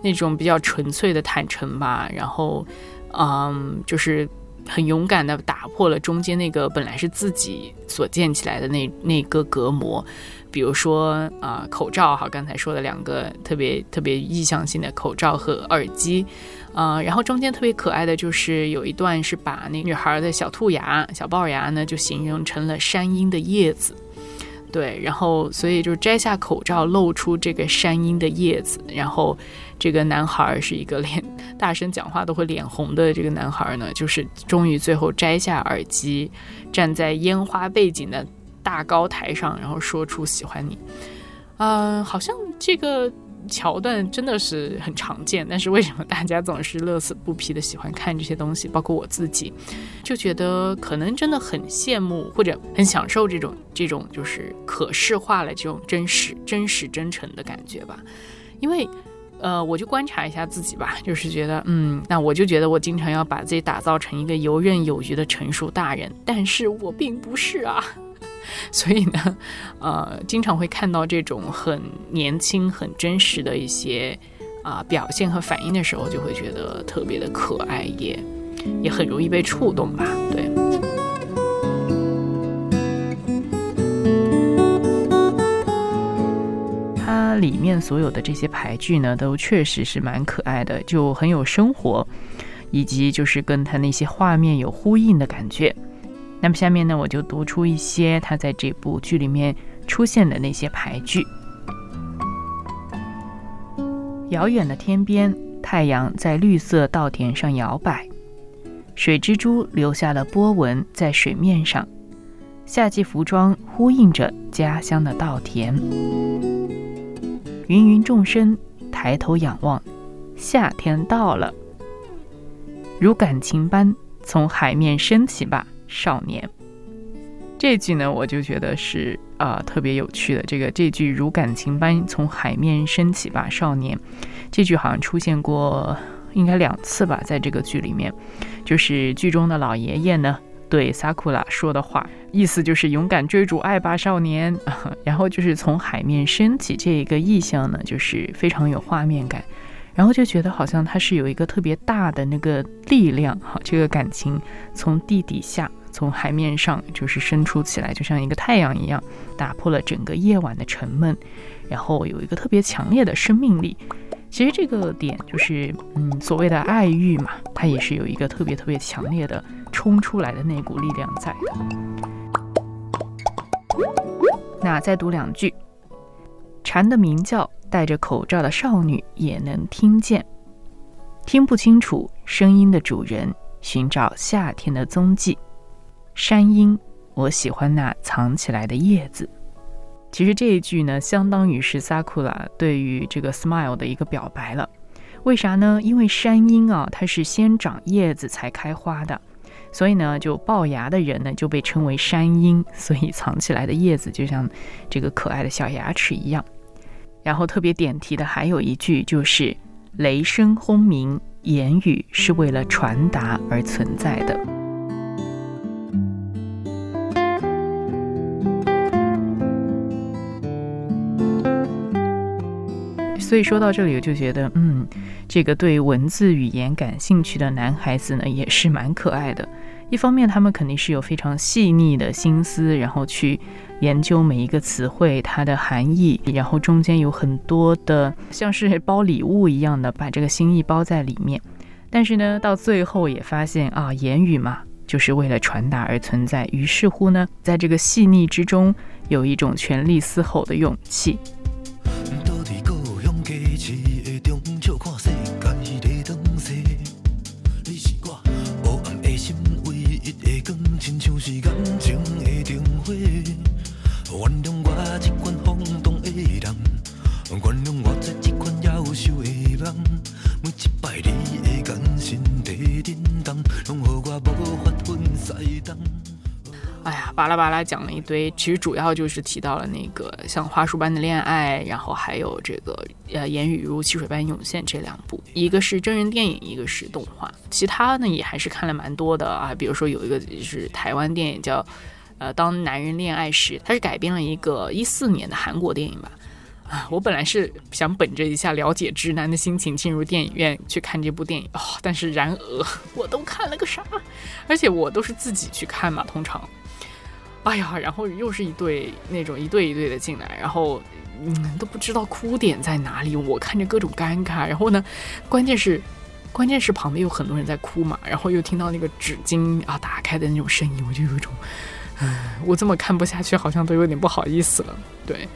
那种比较纯粹的坦诚吧。然后，嗯，就是很勇敢的打破了中间那个本来是自己所建起来的那那个隔膜。比如说啊，口罩哈，刚才说的两个特别特别意向性的口罩和耳机，啊，然后中间特别可爱的就是有一段是把那女孩的小兔牙、小龅牙呢，就形容成了山鹰的叶子。对，然后所以就摘下口罩，露出这个山鹰的叶子。然后这个男孩是一个脸大声讲话都会脸红的这个男孩呢，就是终于最后摘下耳机，站在烟花背景的大高台上，然后说出喜欢你。嗯，好像这个。桥段真的是很常见，但是为什么大家总是乐此不疲的喜欢看这些东西？包括我自己，就觉得可能真的很羡慕或者很享受这种这种就是可视化了这种真实、真实、真诚的感觉吧。因为呃，我就观察一下自己吧，就是觉得，嗯，那我就觉得我经常要把自己打造成一个游刃有余的成熟大人，但是我并不是啊，所以呢，呃，经常会看到这种很年轻、很真实的一些啊表现和反应的时候，就会觉得特别的可爱，也也很容易被触动吧，对。它里面所有的这些牌具呢，都确实是蛮可爱的，就很有生活，以及就是跟它那些画面有呼应的感觉。那么下面呢，我就读出一些他在这部剧里面出现的那些牌具。遥远的天边，太阳在绿色稻田上摇摆，水蜘蛛留下了波纹在水面上，夏季服装呼应着家乡的稻田。芸芸众生抬头仰望，夏天到了，如感情般从海面升起吧，少年。这句呢，我就觉得是啊特别有趣的。这个这句如感情般从海面升起吧，少年，这句好像出现过应该两次吧，在这个剧里面，就是剧中的老爷爷呢。对萨库拉说的话，意思就是勇敢追逐爱吧，少年。然后就是从海面升起这一个意象呢，就是非常有画面感。然后就觉得好像它是有一个特别大的那个力量，哈，这个感情从地底下，从海面上就是伸出起来，就像一个太阳一样，打破了整个夜晚的沉闷，然后有一个特别强烈的生命力。其实这个点就是，嗯，所谓的爱欲嘛，它也是有一个特别特别强烈的。冲出来的那股力量在的。那再读两句：蝉的鸣叫，戴着口罩的少女也能听见。听不清楚声音的主人，寻找夏天的踪迹。山鹰，我喜欢那藏起来的叶子。其实这一句呢，相当于是萨库拉对于这个 Smile 的一个表白了。为啥呢？因为山鹰啊，它是先长叶子才开花的。所以呢，就龅牙的人呢就被称为山鹰，所以藏起来的叶子就像这个可爱的小牙齿一样。然后特别点题的还有一句就是“雷声轰鸣，言语是为了传达而存在的”。所以说到这里，我就觉得，嗯，这个对文字语言感兴趣的男孩子呢，也是蛮可爱的。一方面，他们肯定是有非常细腻的心思，然后去研究每一个词汇它的含义，然后中间有很多的像是包礼物一样的把这个心意包在里面。但是呢，到最后也发现啊，言语嘛，就是为了传达而存在。于是乎呢，在这个细腻之中，有一种全力嘶吼的勇气。哎呀，巴拉巴拉讲了一堆，其实主要就是提到了那个像花束般的恋爱，然后还有这个呃言语如汽水般涌现这两部，一个是真人电影，一个是动画，其他呢也还是看了蛮多的啊，比如说有一个是台湾电影叫呃当男人恋爱时，它是改编了一个一四年的韩国电影吧。啊，我本来是想本着一下了解直男的心情进入电影院去看这部电影哦，但是然而我都看了个啥？而且我都是自己去看嘛，通常，哎呀，然后又是一对那种一对一对的进来，然后嗯都不知道哭点在哪里，我看着各种尴尬，然后呢，关键是关键是旁边有很多人在哭嘛，然后又听到那个纸巾啊打开的那种声音，我就有一种，唉，我这么看不下去，好像都有点不好意思了，对。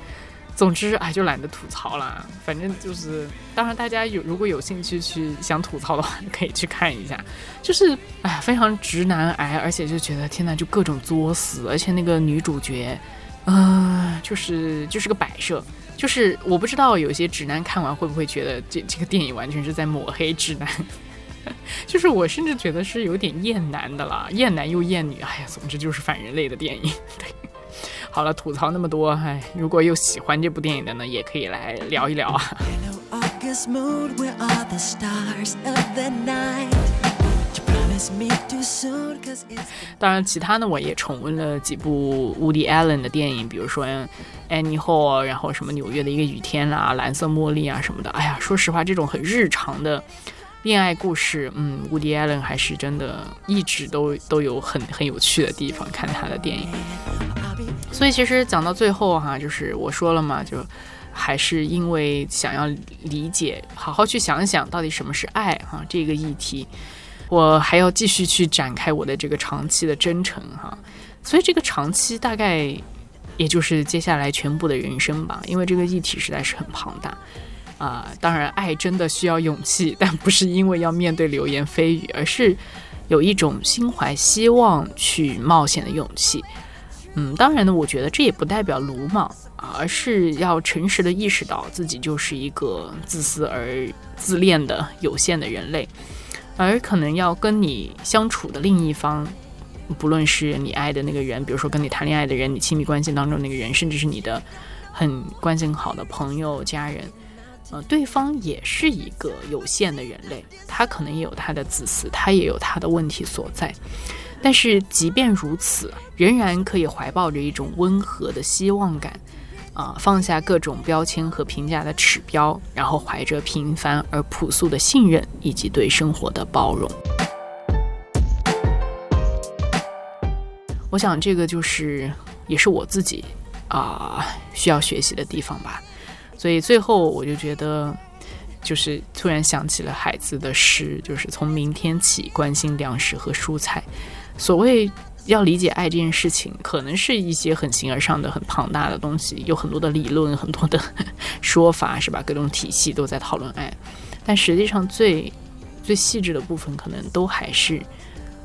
总之，哎，就懒得吐槽了。反正就是，当然大家有如果有兴趣去想吐槽的话，可以去看一下。就是，哎，非常直男癌，而且就觉得天呐，就各种作死。而且那个女主角，嗯，就是就是个摆设。就是我不知道有些直男看完会不会觉得这这个电影完全是在抹黑直男。就是我甚至觉得是有点厌男的了，厌男又厌女。哎呀，总之就是反人类的电影。对。好了，吐槽那么多，哎，如果有喜欢这部电影的呢，也可以来聊一聊啊。当然，其他呢，我也重温了几部 Woody Allen 的电影，比如说 Annie Hall，然后什么纽约的一个雨天啦，蓝色茉莉啊什么的。哎呀，说实话，这种很日常的恋爱故事，嗯，Woody Allen 还是真的一直都都有很很有趣的地方，看他的电影。所以其实讲到最后哈，就是我说了嘛，就还是因为想要理解，好好去想想到底什么是爱哈这个议题，我还要继续去展开我的这个长期的征程哈。所以这个长期大概也就是接下来全部的人生吧，因为这个议题实在是很庞大啊。当然，爱真的需要勇气，但不是因为要面对流言蜚语，而是有一种心怀希望去冒险的勇气。嗯，当然呢，我觉得这也不代表鲁莽啊，而是要诚实的意识到自己就是一个自私而自恋的有限的人类，而可能要跟你相处的另一方，不论是你爱的那个人，比如说跟你谈恋爱的人，你亲密关系当中那个人，甚至是你的很关系很好的朋友、家人，呃，对方也是一个有限的人类，他可能也有他的自私，他也有他的问题所在。但是即便如此，仍然可以怀抱着一种温和的希望感，啊，放下各种标签和评价的指标，然后怀着平凡而朴素的信任以及对生活的包容。我想这个就是也是我自己啊需要学习的地方吧。所以最后我就觉得，就是突然想起了海子的诗，就是从明天起关心粮食和蔬菜。所谓要理解爱这件事情，可能是一些很形而上的、很庞大的东西，有很多的理论、很多的说法，是吧？各种体系都在讨论爱，但实际上最最细致的部分，可能都还是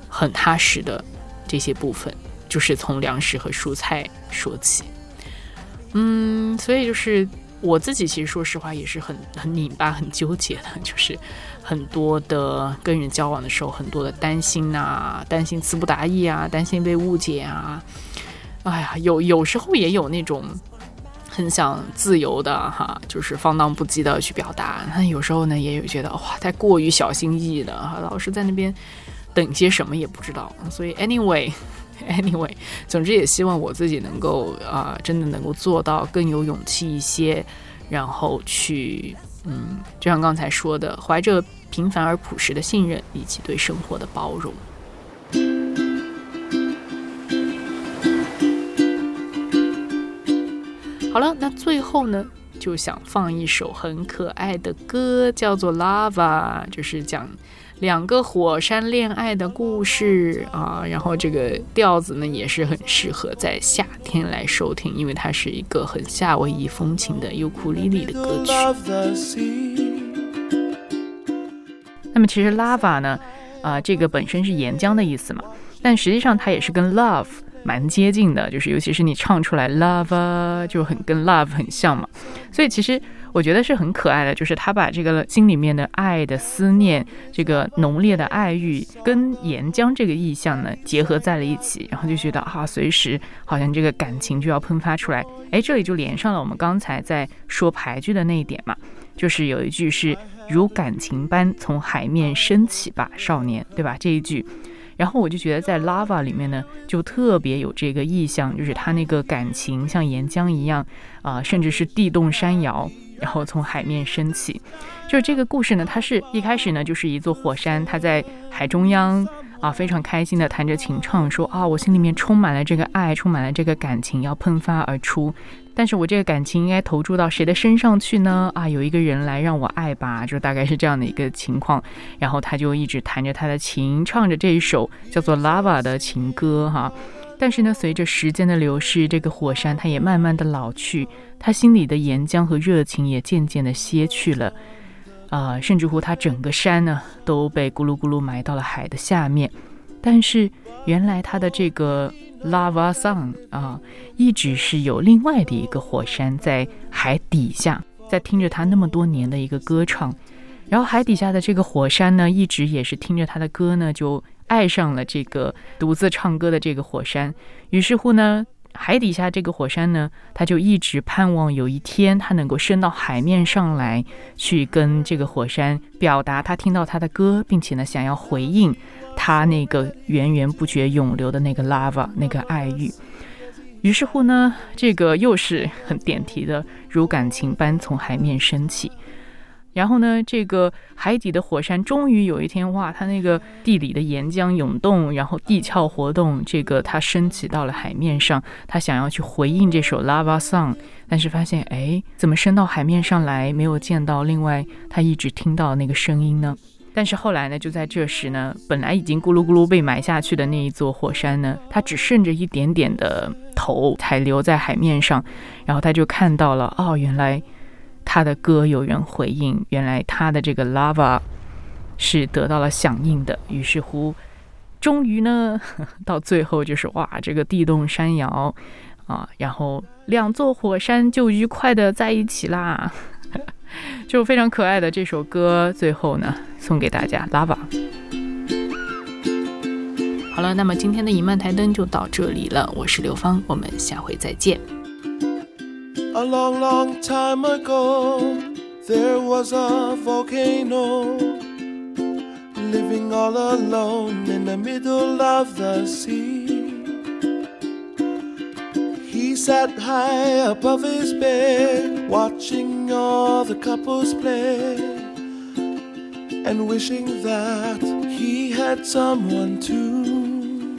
很踏实的这些部分，就是从粮食和蔬菜说起。嗯，所以就是我自己，其实说实话也是很很拧巴、很纠结的，就是。很多的跟人交往的时候，很多的担心呐，担心词不达意啊，担心被误解啊。哎呀，有有时候也有那种很想自由的哈，就是放荡不羁的去表达。那有时候呢，也有觉得哇，太过于小心翼翼的哈，老是在那边等些什么也不知道。所以 anyway，anyway，总之也希望我自己能够啊，真的能够做到更有勇气一些，然后去。嗯，就像刚才说的，怀着平凡而朴实的信任，以及对生活的包容。好了，那最后呢，就想放一首很可爱的歌，叫做《Lava》，就是讲。两个火山恋爱的故事啊，然后这个调子呢也是很适合在夏天来收听，因为它是一个很夏威夷风情的尤克里里的歌曲。那么其实 lava 呢，啊，这个本身是岩浆的意思嘛，但实际上它也是跟 love 蛮接近的，就是尤其是你唱出来 lava 就很跟 love 很像嘛，所以其实。我觉得是很可爱的，就是他把这个心里面的爱的思念，这个浓烈的爱欲，跟岩浆这个意象呢结合在了一起，然后就觉得啊，随时好像这个感情就要喷发出来。哎，这里就连上了我们刚才在说牌句的那一点嘛，就是有一句是如感情般从海面升起吧，少年，对吧？这一句，然后我就觉得在 lava 里面呢，就特别有这个意象，就是他那个感情像岩浆一样啊，甚至是地动山摇。然后从海面升起，就是这个故事呢。它是一开始呢，就是一座火山，它在海中央啊，非常开心的弹着琴唱，说啊，我心里面充满了这个爱，充满了这个感情要喷发而出。但是我这个感情应该投注到谁的身上去呢？啊，有一个人来让我爱吧，就大概是这样的一个情况。然后他就一直弹着他的琴，唱着这一首叫做《Lava》的情歌哈。但是呢，随着时间的流逝，这个火山它也慢慢的老去，他心里的岩浆和热情也渐渐的歇去了，啊，甚至乎他整个山呢都被咕噜咕噜埋到了海的下面。但是原来他的这个 lava song 啊，一直是有另外的一个火山在海底下，在听着他那么多年的一个歌唱。然后海底下的这个火山呢，一直也是听着他的歌呢，就。爱上了这个独自唱歌的这个火山，于是乎呢，海底下这个火山呢，他就一直盼望有一天他能够升到海面上来，去跟这个火山表达他听到他的歌，并且呢，想要回应他那个源源不绝涌流的那个 lava 那个爱欲。于是乎呢，这个又是很点题的，如感情般从海面升起。然后呢，这个海底的火山终于有一天，哇，它那个地里的岩浆涌动，然后地壳活动，这个它升起到了海面上，它想要去回应这首 Lava Song，但是发现，哎，怎么升到海面上来，没有见到另外它一直听到那个声音呢？但是后来呢，就在这时呢，本来已经咕噜咕噜被埋下去的那一座火山呢，它只剩着一点点的头还留在海面上，然后他就看到了，哦，原来。他的歌有人回应，原来他的这个 lava 是得到了响应的。于是乎，终于呢，到最后就是哇，这个地动山摇啊，然后两座火山就愉快的在一起啦，就非常可爱的这首歌。最后呢，送给大家 lava。好了，那么今天的一曼台灯就到这里了。我是刘芳，我们下回再见。A long, long time ago, there was a volcano living all alone in the middle of the sea. He sat high above his bed, watching all the couples play, and wishing that he had someone too.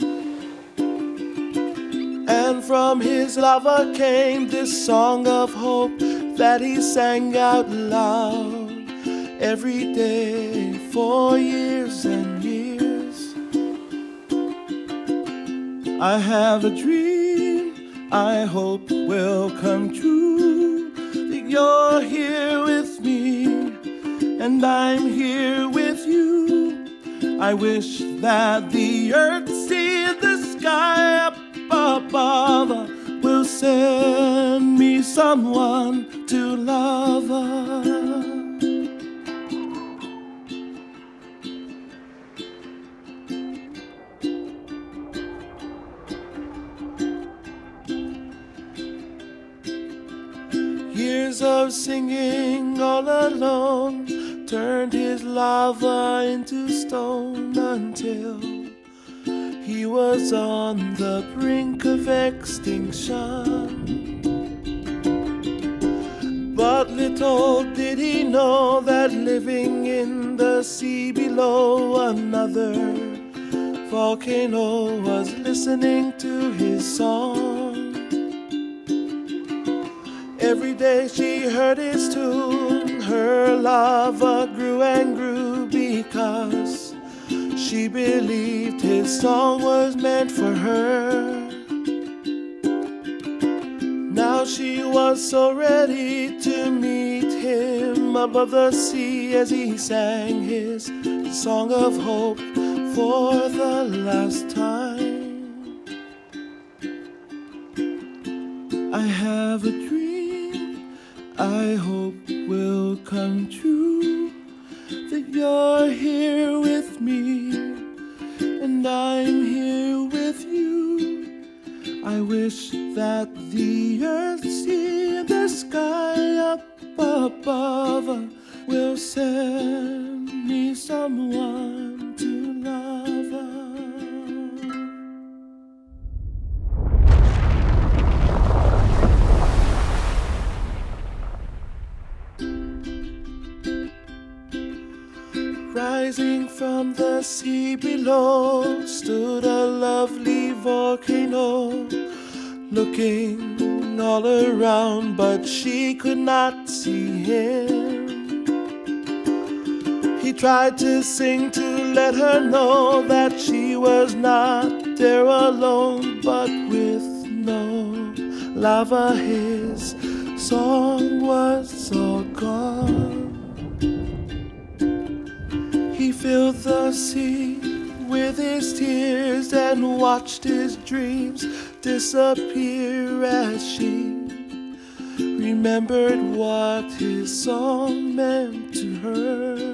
And from his lover came this song of hope that he sang out loud every day for years and years. I have a dream I hope will come true that you're here with me and I'm here with you. I wish that the earth see the sky up above will send me someone to love. Years singing all alone turned his lava into stone until he was on the brink of extinction. But little did he know that living in the sea below another volcano was listening to his song. Every day she heard his tune, her lava grew and grew because she believed his song was meant for her. Now she was so ready to meet him above the sea as he sang his song of hope for the last time. To let her know that she was not there alone, but with no lava, his song was all gone. He filled the sea with his tears and watched his dreams disappear as she remembered what his song meant to her.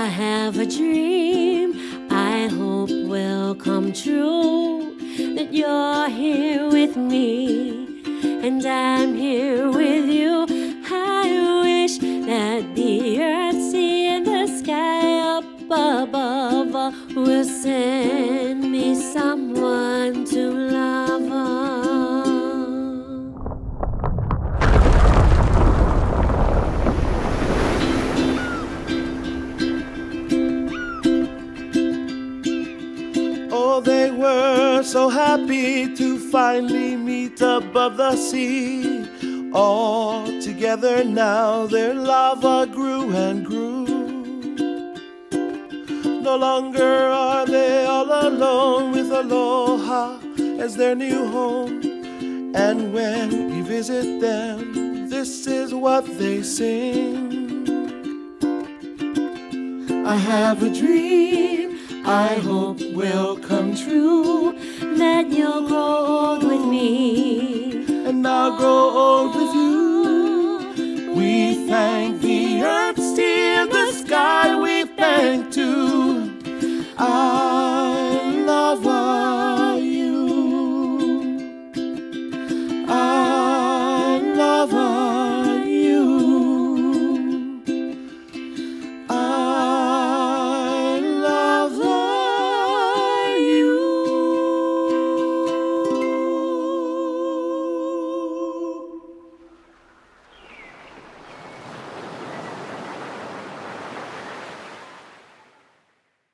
I have a dream I hope will come true. That you're here with me, and I'm here so happy to finally meet above the sea. All together now, their lava grew and grew. No longer are they all alone with Aloha as their new home. And when we visit them, this is what they sing. I have a dream I hope will come true that you'll grow old with me. And I'll grow old with you. We thank the earth, steer the sky, we thank too. Ah.